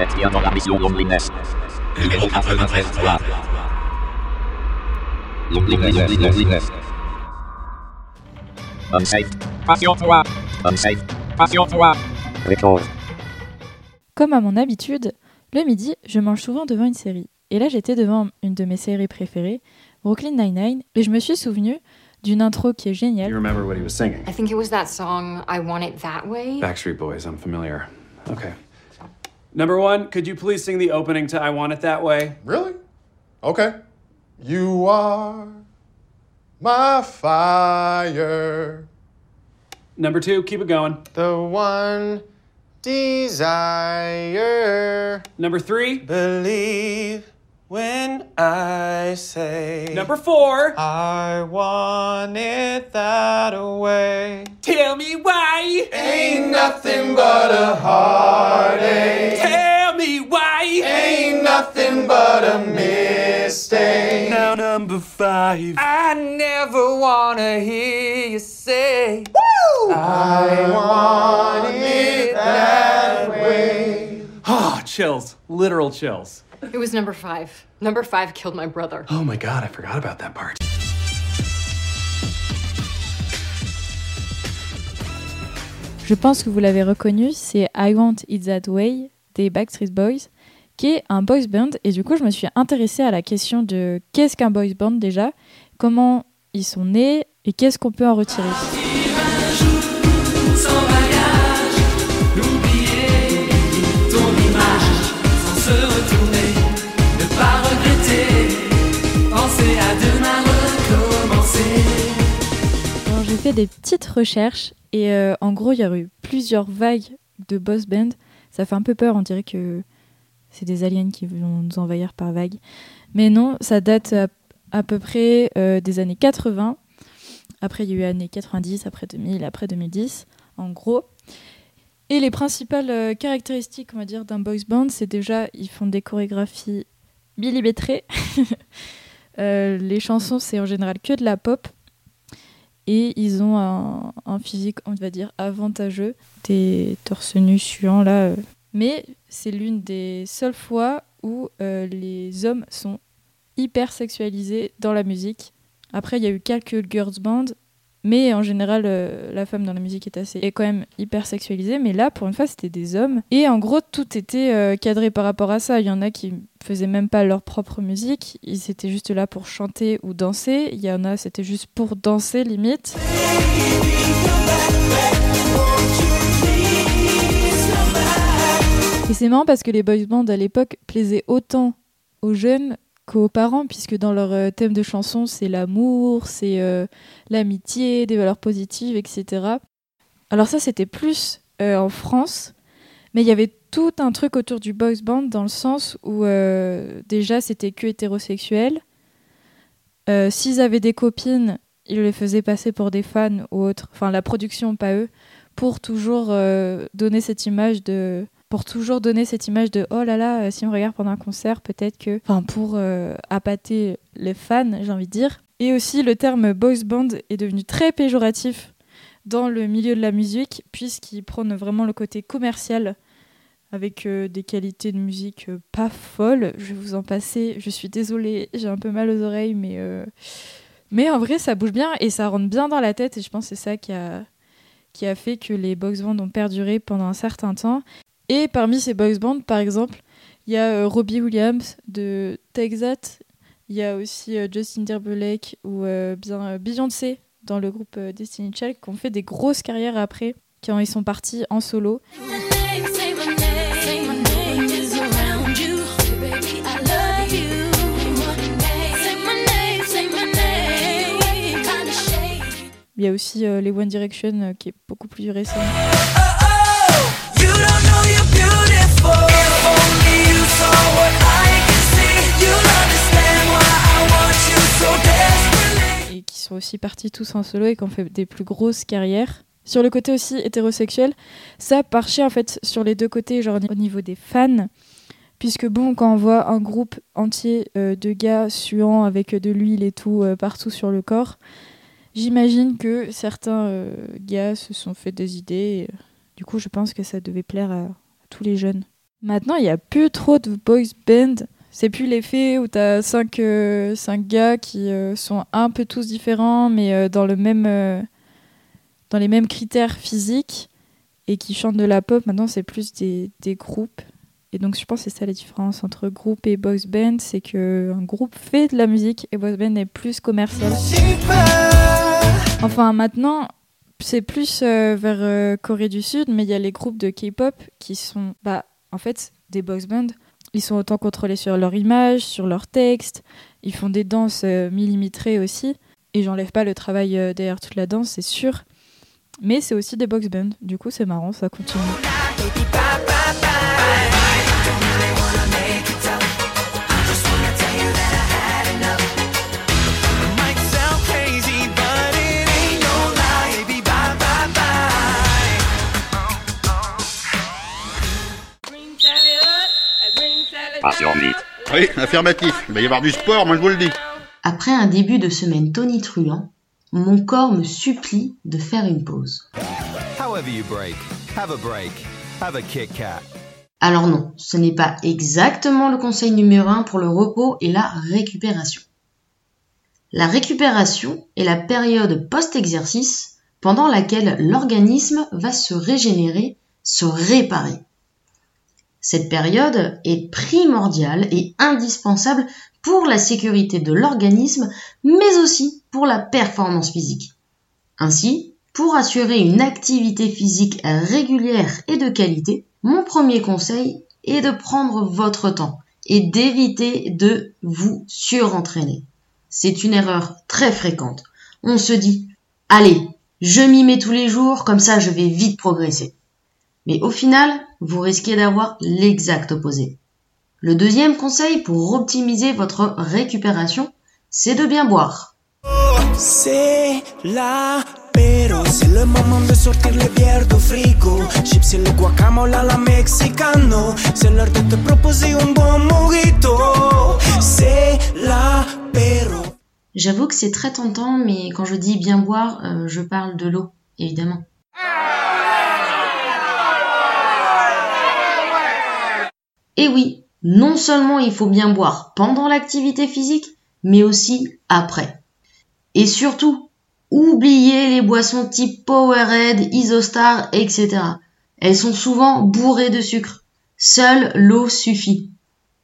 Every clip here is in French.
êtes bien dans la mission Loneliness. Numéro 93 3. Loneliness, loneliness. Unsafe. Passion-toi. Unsafe. Passion-toi. Record. Comme à mon habitude, le midi, je mange souvent devant une série. Et là, j'étais devant une de mes séries préférées, Brooklyn Nine-Nine, et je me suis souvenu d'une intro qui est You géniale. remember what he was singing? I think it was that song, I Want It That Way. Backstreet Boys, I'm familiar. Okay. Number one, could you please sing the opening to I Want It That Way? Really? Okay. You are my fire, Number two, keep it going. the one desire. Number three. Believe when I say. Number four. I want it that way. Tell me why. Ain't nothing but a heartache. Tell me why. Ain't nothing but a mistake. Now number five. I never wanna hear you say I want it that way. Oh, chills. Literal chills. It was number five. Number five killed my brother. Oh my god, I forgot about that part. Je pense que vous l'avez reconnu, c'est I Want It That Way des Backstreet Boys, qui est un boys band. Et du coup, je me suis intéressée à la question de qu'est-ce qu'un boys band déjà, comment ils sont nés et qu'est-ce qu'on peut en retirer. Des petites recherches et euh, en gros, il y a eu plusieurs vagues de boss band. Ça fait un peu peur, on dirait que c'est des aliens qui vont nous envahir par vagues. Mais non, ça date à, peu près euh, des années 80. Après, il y a eu années 90, après 2000, après 2010, en gros. Et les principales euh, caractéristiques, on va dire, d'un boys band, c'est déjà, ils font des chorégraphies millimétrées. Les chansons, c'est en général que de la pop. Et ils ont un, physique, on va dire, avantageux. Des torse nus suants, là. euh. Mais c'est l'une des seules fois où euh, les hommes sont hyper sexualisés dans la musique. Après, il y a eu quelques girls bands, mais en général, euh, la femme dans la musique est assez est quand même hyper sexualisée. Mais là, pour une fois, c'était des hommes. Et en gros, tout était euh, cadré par rapport à ça. Il y en a qui faisaient même pas leur propre musique. Ils étaient juste là pour chanter ou danser. Il y en a, c'était juste pour danser, limite. Et c'est marrant parce que les boys bands à l'époque plaisaient autant aux jeunes qu'aux parents, puisque dans leur euh, thème de chanson, c'est l'amour, c'est euh, l'amitié, des valeurs positives, etc. Alors ça, c'était plus euh, en France, mais il y avait tout un truc autour du boys band dans le sens où déjà c'était que hétérosexuel. S'ils avaient des copines, ils les faisaient passer pour des fans ou autres, enfin la production, pas eux, pour toujours donner cette image de pour toujours donner cette image de oh là là, euh, si on regarde pendant un concert, peut-être que. Enfin, pour euh, appâter les fans, j'ai envie de dire. Et aussi, le terme boys band est devenu très péjoratif dans le milieu de la musique, puisqu'il prône vraiment le côté commercial, avec euh, des qualités de musique pas folles. Je vais vous en passer, je suis désolée, j'ai un peu mal aux oreilles, mais. Mais en vrai, ça bouge bien et ça rentre bien dans la tête, et je pense que c'est ça qui a qui a fait que les box bands ont perduré pendant un certain temps. Et parmi ces box bands, par exemple, il y a euh, Robbie Williams de Texas, il y a aussi euh, Justin Timberlake ou euh, bien Beyoncé dans le groupe Destiny Child qui ont fait des grosses carrières après, quand ils sont partis en solo. Il y a aussi les One Direction qui est beaucoup plus récent. Et qui sont aussi partis tous en solo et qui ont fait des plus grosses carrières. Sur le côté aussi hétérosexuel, ça marchait en fait sur les deux côtés, genre au niveau des fans. Puisque bon, quand on voit un groupe entier euh, de gars suants avec de l'huile et tout euh, partout sur le corps, j'imagine que certains euh, gars se sont fait des idées. Du coup, je pense que ça devait plaire à, à tous les jeunes. Maintenant, il n'y a plus trop de boys band. C'est plus l'effet où t'as cinq, euh, cinq gars qui euh, sont un peu tous différents, mais euh, dans, le même, euh, dans les mêmes critères physiques et qui chantent de la pop. Maintenant, c'est plus des, des groupes. Et donc, je pense que c'est ça la différence entre groupe et boys band c'est qu'un groupe fait de la musique et boys band est plus commercial. Enfin, maintenant, c'est plus euh, vers euh, Corée du Sud, mais il y a les groupes de K-pop qui sont, bah, en fait, des boys bands. Ils sont autant contrôlés sur leur image, sur leur texte. Ils font des danses euh, millimétrées aussi. Et j'enlève pas le travail euh, derrière toute la danse, c'est sûr. Mais c'est aussi des box bands. Du coup, c'est marrant, ça continue. Passion vite. Oui, affirmatif. Il va y avoir du sport, moi je vous le dis. Après un début de semaine tonitruant, mon corps me supplie de faire une pause. However you break, have a break. Have a Kit Kat. Alors non, ce n'est pas exactement le conseil numéro 1 pour le repos et la récupération. La récupération est la période post-exercice pendant laquelle l'organisme va se régénérer, se réparer. Cette période est primordiale et indispensable pour la sécurité de l'organisme, mais aussi pour la performance physique. Ainsi, pour assurer une activité physique régulière et de qualité, mon premier conseil est de prendre votre temps et d'éviter de vous surentraîner. C'est une erreur très fréquente. On se dit, allez, je m'y mets tous les jours, comme ça je vais vite progresser. Mais au final, vous risquez d'avoir l'exact opposé. Le deuxième conseil pour optimiser votre récupération, c'est de bien boire. C'est la pero c'est le moment de sortir les bières du frigo. Chips et le guacamole à la mexicano. C'est l'heure de te proposer un bon mojito. C'est la pero. J'avoue que c'est très tentant, mais quand je dis bien boire, euh, je parle de l'eau, évidemment. Et oui, non seulement il faut bien boire pendant l'activité physique, mais aussi après. Et surtout, oubliez les boissons type Powerade, Isostar, etc. Elles sont souvent bourrées de sucre. Seule l'eau suffit.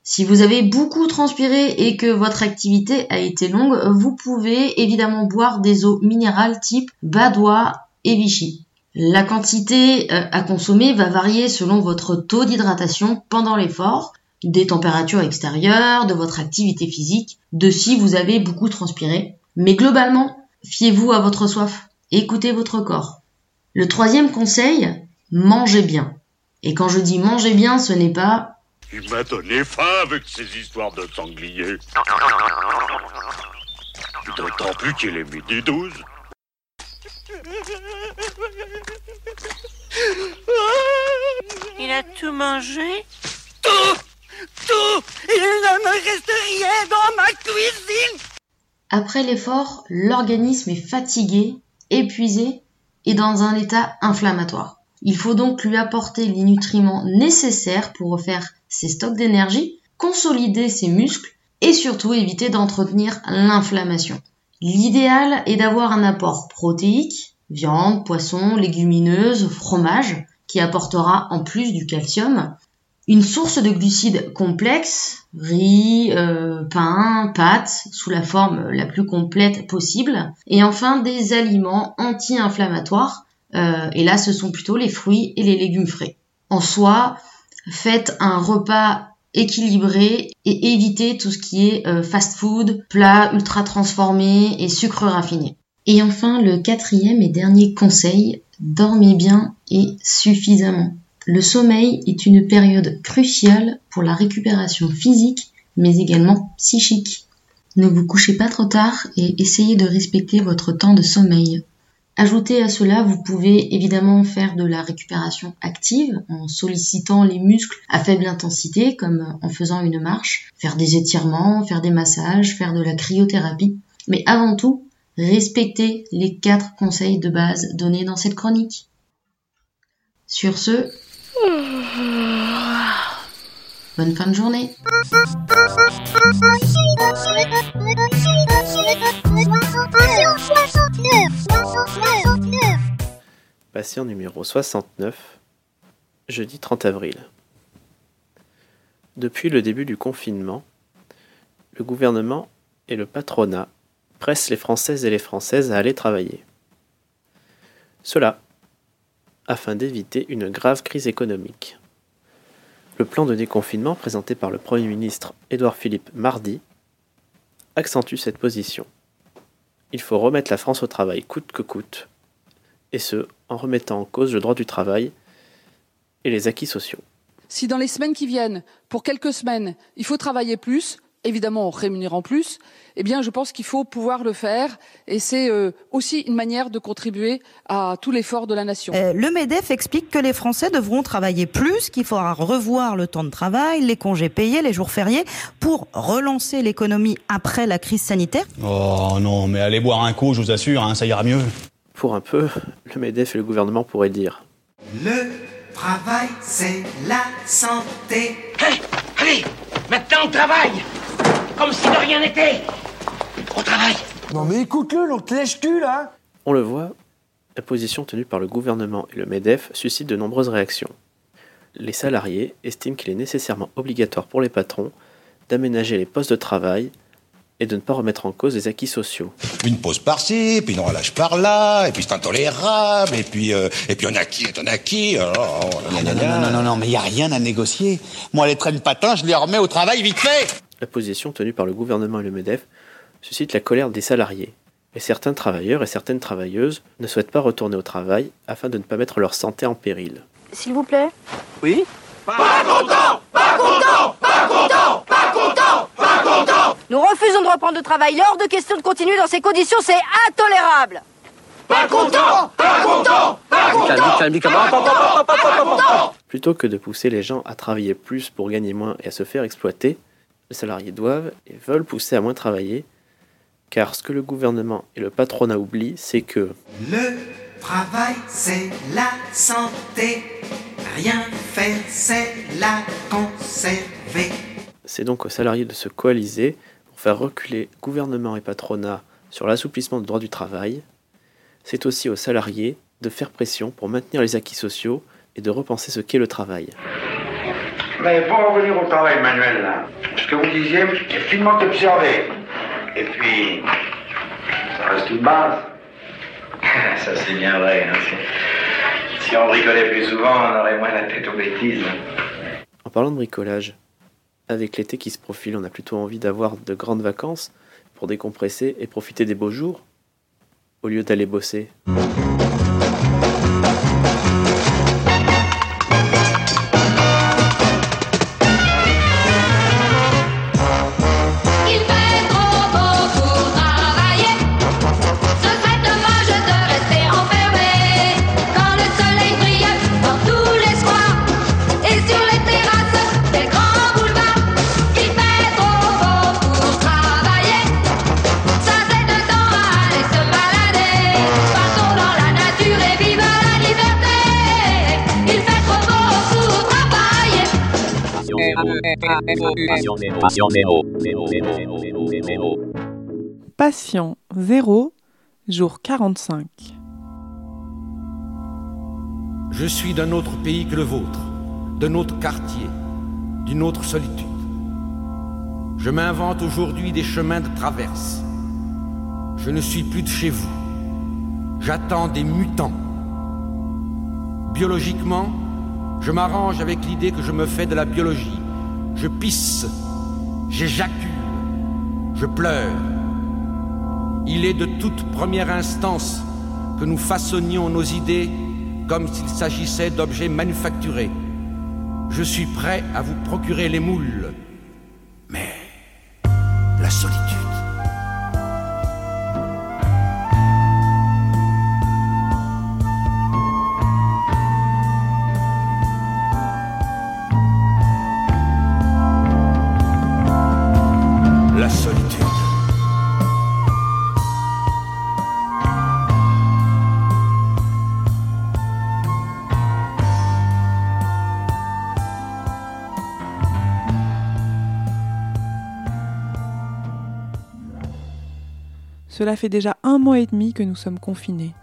Si vous avez beaucoup transpiré et que votre activité a été longue, vous pouvez évidemment boire des eaux minérales type Badois et Vichy. La quantité euh, à consommer va varier selon votre taux d'hydratation pendant l'effort, des températures extérieures, de votre activité physique, de si vous avez beaucoup transpiré. Mais globalement, fiez-vous à votre soif, écoutez votre corps. Le troisième conseil, mangez bien. Et quand je dis mangez bien, ce n'est pas Il m'a donné faim avec ces histoires de sanglier. D'autant plus qu'il est midi 12. Il a tout mangé Tout Tout Il ne me reste rien dans ma cuisine Après l'effort, l'organisme est fatigué, épuisé et dans un état inflammatoire. Il faut donc lui apporter les nutriments nécessaires pour refaire ses stocks d'énergie, consolider ses muscles et surtout éviter d'entretenir l'inflammation. L'idéal est d'avoir un apport protéique, viande, poisson, légumineuses, fromage, qui apportera en plus du calcium, une source de glucides complexes, riz, euh, pain, pâtes, sous la forme la plus complète possible, et enfin des aliments anti-inflammatoires, euh, et là ce sont plutôt les fruits et les légumes frais. En soi, faites un repas équilibré et évitez tout ce qui est euh, fast-food, plats ultra transformés et sucres raffinés. Et enfin, le quatrième et dernier conseil, dormez bien et suffisamment. Le sommeil est une période cruciale pour la récupération physique, mais également psychique. Ne vous couchez pas trop tard et essayez de respecter votre temps de sommeil. Ajoutez à cela, vous pouvez évidemment faire de la récupération active en sollicitant les muscles à faible intensité, comme en faisant une marche, faire des étirements, faire des massages, faire de la cryothérapie. Mais avant tout, respectez les quatre conseils de base donnés dans cette chronique. Sur ce, Bonne fin de journée. Patient numéro 69, jeudi 30 avril. Depuis le début du confinement, le gouvernement et le patronat pressent les Françaises et les Françaises à aller travailler. Cela afin d'éviter une grave crise économique. Le plan de déconfinement présenté par le Premier ministre Édouard Philippe mardi accentue cette position. Il faut remettre la France au travail coûte que coûte, et ce, en remettant en cause le droit du travail et les acquis sociaux. Si dans les semaines qui viennent, pour quelques semaines, il faut travailler plus, évidemment en rémunérant plus, eh bien je pense qu'il faut pouvoir le faire et c'est euh, aussi une manière de contribuer à tout l'effort de la nation. Euh, le MEDEF explique que les Français devront travailler plus, qu'il faudra revoir le temps de travail, les congés payés, les jours fériés pour relancer l'économie après la crise sanitaire. Oh non, mais allez boire un coup, je vous assure, hein, ça ira mieux. Pour un peu, le MEDEF et le gouvernement pourraient dire Le travail, c'est la santé. Hey, allez, maintenant on travaille Comme si de rien n'était Au travail Non mais écoute-le, l'autre lèche-cul là On le voit, la position tenue par le gouvernement et le MEDEF suscite de nombreuses réactions. Les salariés estiment qu'il est nécessairement obligatoire pour les patrons d'aménager les postes de travail et de ne pas remettre en cause les acquis sociaux. Une pause par-ci, puis une relâche par-là, et puis c'est intolérable, et puis euh, et puis on a qui, on a qui. Oh, non, non, non, non, non, non, mais il n'y a rien à négocier. Moi, les traînes patins, je les remets au travail vite fait. La position tenue par le gouvernement et le MEDEF suscite la colère des salariés. Et certains travailleurs et certaines travailleuses ne souhaitent pas retourner au travail afin de ne pas mettre leur santé en péril. S'il vous plaît. Oui. Pas content Pas content Pas content Pas content Pas content. Nous refusons de reprendre le travail. Il est hors de question de continuer dans ces conditions, c'est intolérable. Pas content Pas content Pas content. Plutôt que de pousser les gens à travailler plus pour gagner moins et à se faire exploiter, les salariés doivent et veulent pousser à moins travailler, car ce que le gouvernement et le patronat oublient, c'est que Le travail, c'est la santé. Rien faire, c'est la conserver. c'est donc aux salariés de se coaliser pour faire reculer gouvernement et patronat sur l'assouplissement du droit du travail. C'est aussi aux salariés de faire pression pour maintenir les acquis sociaux et de repenser ce qu'est le travail. Mais pour en revenir au travail manuel, là, ce que vous disiez est finement observé. Et puis, ça reste une base. Ça, c'est bien vrai. hein, Si on bricolait plus souvent, on aurait moins la tête aux bêtises. En parlant de bricolage, avec l'été qui se profile, on a plutôt envie d'avoir de grandes vacances pour décompresser et profiter des beaux jours, au lieu d'aller bosser. Patient 0, jour 45. Je suis d'un autre pays que le vôtre, d'un autre quartier, d'une autre solitude. Je m'invente aujourd'hui des chemins de traverse. Je ne suis plus de chez vous. J'attends des mutants. Biologiquement, je m'arrange avec l'idée que je me fais de la biologie. Je pisse, j'éjacule, je pleure. Il est de toute première instance que nous façonnions nos idées comme s'il s'agissait d'objets manufacturés. Je suis prêt à vous procurer les moules. Cela fait déjà un mois et demi que nous sommes confinés.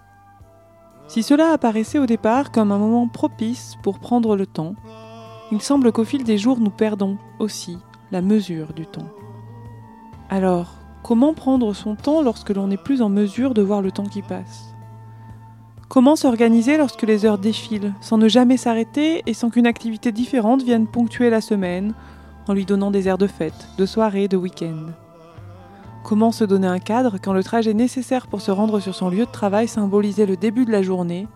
Si cela apparaissait au départ comme un moment propice pour prendre le temps, il semble qu'au fil des jours nous perdons aussi la mesure du temps. Alors, comment prendre son temps lorsque l'on n'est plus en mesure de voir le temps qui passe? Comment s'organiser lorsque les heures défilent, sans ne jamais s'arrêter et sans qu'une activité différente vienne ponctuer la semaine, en lui donnant des airs de fête, de soirée, de week-end? Comment se donner un cadre quand le trajet nécessaire pour se rendre sur son lieu de travail symbolisait le début de la journée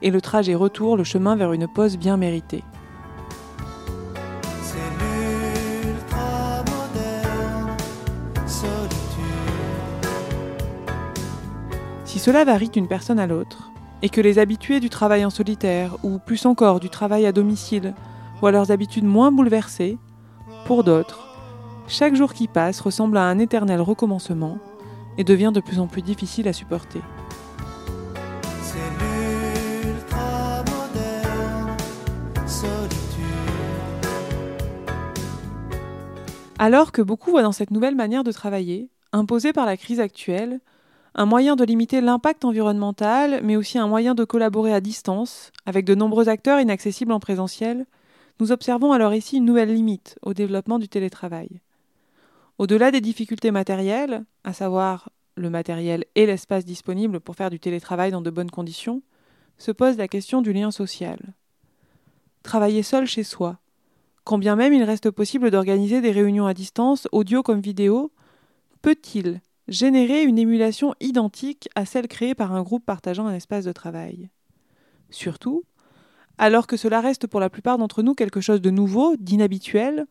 et le trajet retour le chemin vers une pause bien méritée? Si cela varie d'une personne à l'autre, et que les habitués du travail en solitaire, ou plus encore du travail à domicile, voient leurs habitudes moins bouleversées, pour d'autres, chaque jour qui passe ressemble à un éternel recommencement et devient de plus en plus difficile à supporter. Alors que beaucoup voient dans cette nouvelle manière de travailler, imposée par la crise actuelle, un moyen de limiter l'impact environnemental, mais aussi un moyen de collaborer à distance, avec de nombreux acteurs inaccessibles en présentiel, nous observons alors ici une nouvelle limite au développement du télétravail. Au-delà des difficultés matérielles, à savoir le matériel et l'espace disponible pour faire du télétravail dans de bonnes conditions, se pose la question du lien social. Travailler seul chez soi, quand bien même il reste possible d'organiser des réunions à distance, audio comme vidéo, peut-il générer une émulation identique à celle créée par un groupe partageant un espace de travail? Surtout, alors que cela reste pour la plupart d'entre nous quelque chose de nouveau, d'inhabituel,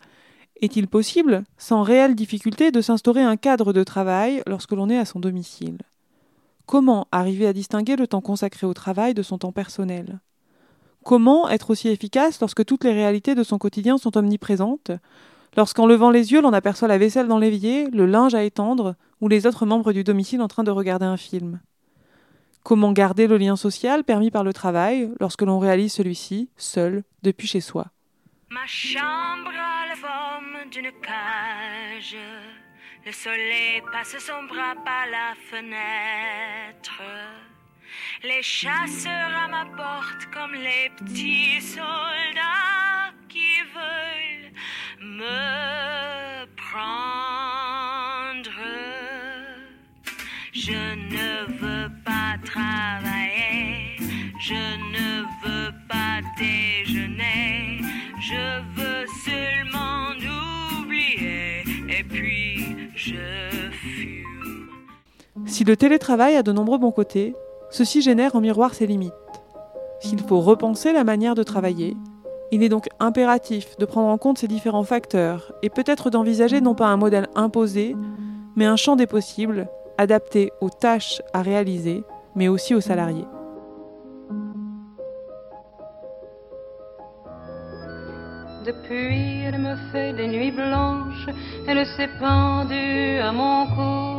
est-il possible, sans réelle difficulté, de s'instaurer un cadre de travail lorsque l'on est à son domicile? Comment arriver à distinguer le temps consacré au travail de son temps personnel? Comment être aussi efficace lorsque toutes les réalités de son quotidien sont omniprésentes? Lorsqu'en levant les yeux, l'on aperçoit la vaisselle dans l'évier, le linge à étendre, ou les autres membres du domicile en train de regarder un film? Comment garder le lien social permis par le travail lorsque l'on réalise celui-ci seul depuis chez soi? Ma chambre a la forme d'une cage. Le soleil passe son bras par la fenêtre. Les chasseurs à ma porte comme les petits soldats Si le télétravail a de nombreux bons côtés, ceci génère en miroir ses limites. S'il faut repenser la manière de travailler, il est donc impératif de prendre en compte ces différents facteurs et peut-être d'envisager non pas un modèle imposé, mais un champ des possibles adapté aux tâches à réaliser, mais aussi aux salariés. Depuis, elle me fait des nuits blanches, elle s'est pendue à mon cou,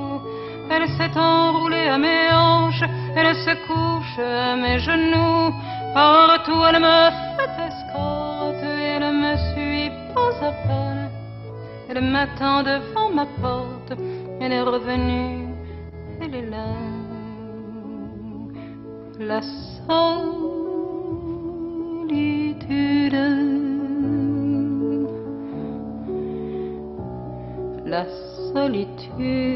elle s'est enroulée à mes hanches, elle se couche à mes genoux, partout elle me fait escorte, elle me suit pas à pas, elle m'attend devant ma porte, elle est revenue, elle est là, la solitude. la solitude.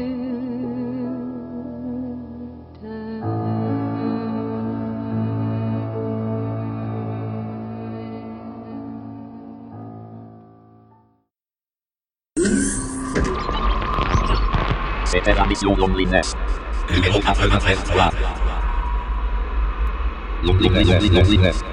C'était la mission Loneliness. Numéro 93 3. Loneliness, loneliness.